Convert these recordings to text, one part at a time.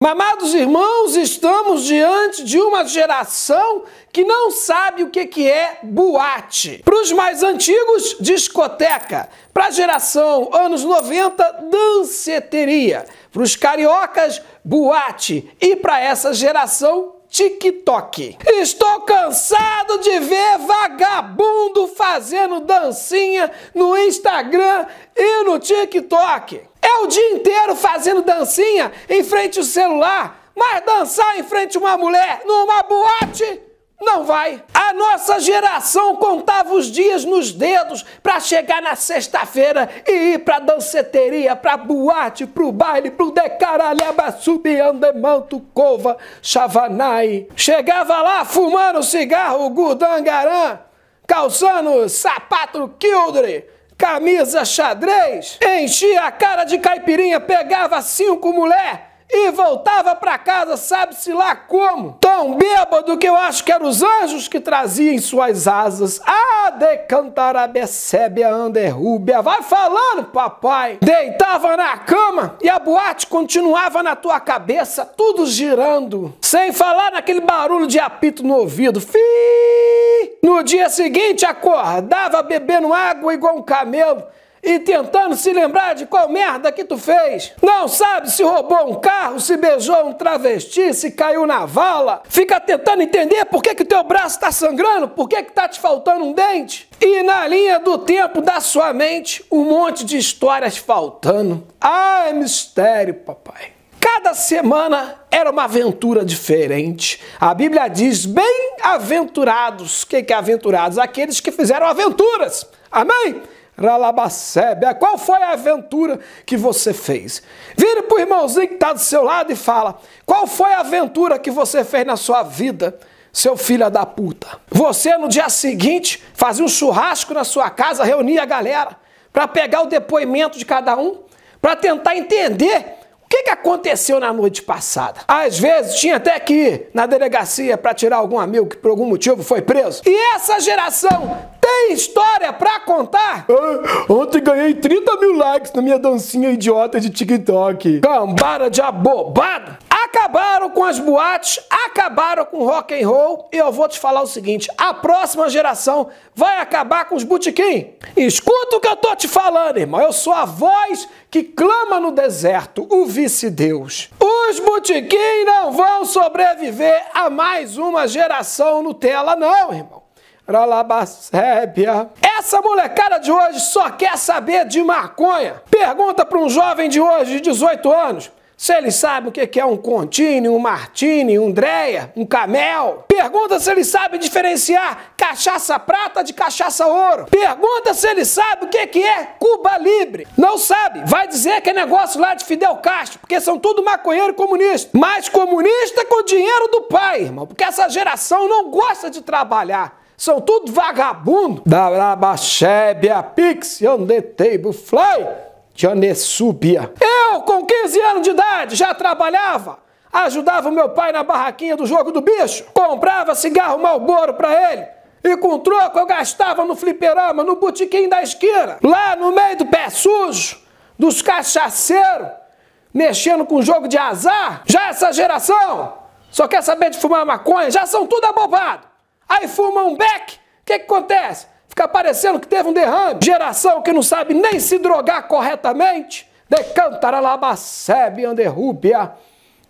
Amados irmãos, estamos diante de uma geração que não sabe o que, que é boate. Para os mais antigos, discoteca. Para a geração anos 90, danceteria. Para os cariocas, boate. E para essa geração, TikTok. Estou cansado de ver vagabundo fazendo dancinha no Instagram e no TikTok. O dia inteiro fazendo dancinha em frente ao celular, mas dançar em frente a uma mulher numa boate não vai. A nossa geração contava os dias nos dedos para chegar na sexta-feira e ir pra danceteria, pra boate, pro baile, pro decaralhaba, subiandemanto, cova, chavanai. Chegava lá fumando cigarro gudangarã, calçando sapato quildre, camisa xadrez, enchia a cara de caipirinha, pegava cinco mulher e voltava para casa, sabe-se lá como. Tão bêbado que eu acho que eram os anjos que traziam em suas asas. Ah, decantarabecébia anderrúbia. Vai falando, papai. Deitava na cama e a boate continuava na tua cabeça, tudo girando. Sem falar naquele barulho de apito no ouvido. Fii! No dia seguinte, acordava bebendo água igual um camelo e tentando se lembrar de qual merda que tu fez. Não sabe se roubou um carro, se beijou um travesti, se caiu na vala. Fica tentando entender por que, que teu braço está sangrando, por que, que tá te faltando um dente. E na linha do tempo da sua mente, um monte de histórias faltando. Ah, é mistério, papai. Cada semana era uma aventura diferente. A Bíblia diz: bem-aventurados. O que, que é aventurados? Aqueles que fizeram aventuras. Amém? Ralabacébia, qual foi a aventura que você fez? Vire para o irmãozinho que está do seu lado e fala: qual foi a aventura que você fez na sua vida, seu filho da puta? Você no dia seguinte fazia um churrasco na sua casa, reunia a galera para pegar o depoimento de cada um, para tentar entender o que, que aconteceu na noite passada? Às vezes tinha até que ir na delegacia para tirar algum amigo que por algum motivo foi preso. E essa geração tem história para contar? Ah, ontem ganhei 30 mil likes na minha dancinha idiota de TikTok. Cambara de abobado! Acabaram com as boates, acabaram com rock and roll e eu vou te falar o seguinte: a próxima geração vai acabar com os botequim. Escuta o que eu tô te falando, irmão. Eu sou a voz que clama no deserto, o vice-deus. Os botequim não vão sobreviver a mais uma geração Nutella, não, irmão. Ralabacébia. Essa molecada de hoje só quer saber de maconha. Pergunta para um jovem de hoje de 18 anos se ele sabe o que é um Contini, um Martini, um Dreia, um Camel. Pergunta se ele sabe diferenciar cachaça prata de cachaça ouro. Pergunta se ele sabe o que é Cuba Libre. Não sabe. Vai dizer que é negócio lá de Fidel Castro, porque são tudo maconheiro comunista. Mas comunista com dinheiro do pai, irmão. Porque essa geração não gosta de trabalhar. São tudo vagabundo. Da Brabachébia, Pix, table, fly. Janessúbia. Eu, com 15 anos de idade, já trabalhava. Ajudava o meu pai na barraquinha do jogo do bicho. Comprava cigarro Malboro para ele. E com troco eu gastava no fliperama, no botiquim da esquina. Lá no meio do pé sujo, dos cachaceiros, mexendo com jogo de azar. Já essa geração só quer saber de fumar maconha, já são tudo abobado. Aí fuma um beck, o que, que acontece? Fica parecendo que teve um derrame. Geração que não sabe nem se drogar corretamente. Decantaralabacebe anderrúbia.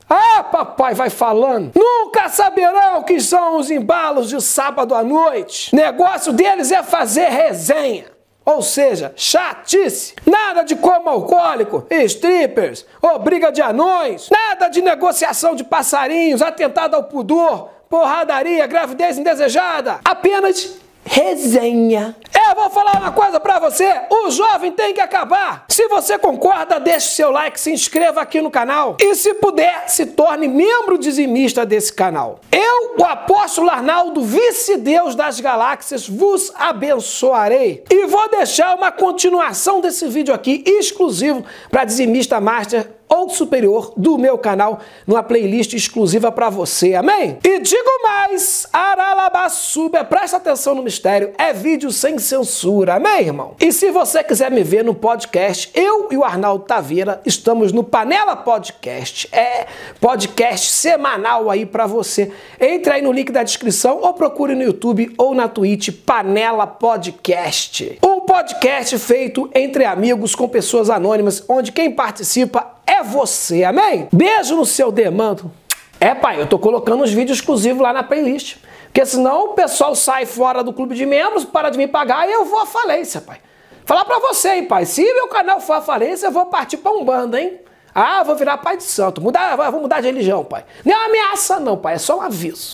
Ah, papai vai falando. Nunca saberão que são os embalos de sábado à noite. Negócio deles é fazer resenha. Ou seja, chatice. Nada de como alcoólico, strippers, ou briga de anões. Nada de negociação de passarinhos, atentado ao pudor, porradaria, gravidez indesejada. Apenas resenha. É, vou falar uma coisa para você: o jovem tem que acabar. Se você concorda, deixe seu like, se inscreva aqui no canal e, se puder, se torne membro dizimista desse canal. Eu, o apóstolo Arnaldo, vice-deus das galáxias, vos abençoarei. E vou deixar uma continuação desse vídeo aqui exclusivo para Dizimista Master ou superior do meu canal, numa playlist exclusiva para você, amém? E digo mais, Aralabaçuba, presta atenção no mistério, é vídeo sem censura, amém, irmão? E se você quiser me ver no podcast, eu e o Arnaldo Taveira estamos no Panela Podcast, é podcast semanal aí para você. Entre aí no link da descrição ou procure no YouTube ou na Twitch Panela Podcast. Um podcast feito entre amigos com pessoas anônimas, onde quem participa é você, amém? Beijo no seu demando. É, pai, eu tô colocando uns vídeos exclusivos lá na playlist. Porque senão o pessoal sai fora do clube de membros, para de me pagar e eu vou à falência, pai. Falar pra você, hein, pai. Se meu canal for à falência, eu vou partir pra um bando, hein? Ah, vou virar pai de santo. Mudar, vou mudar de religião, pai. Não é uma ameaça, não, pai. É só um aviso.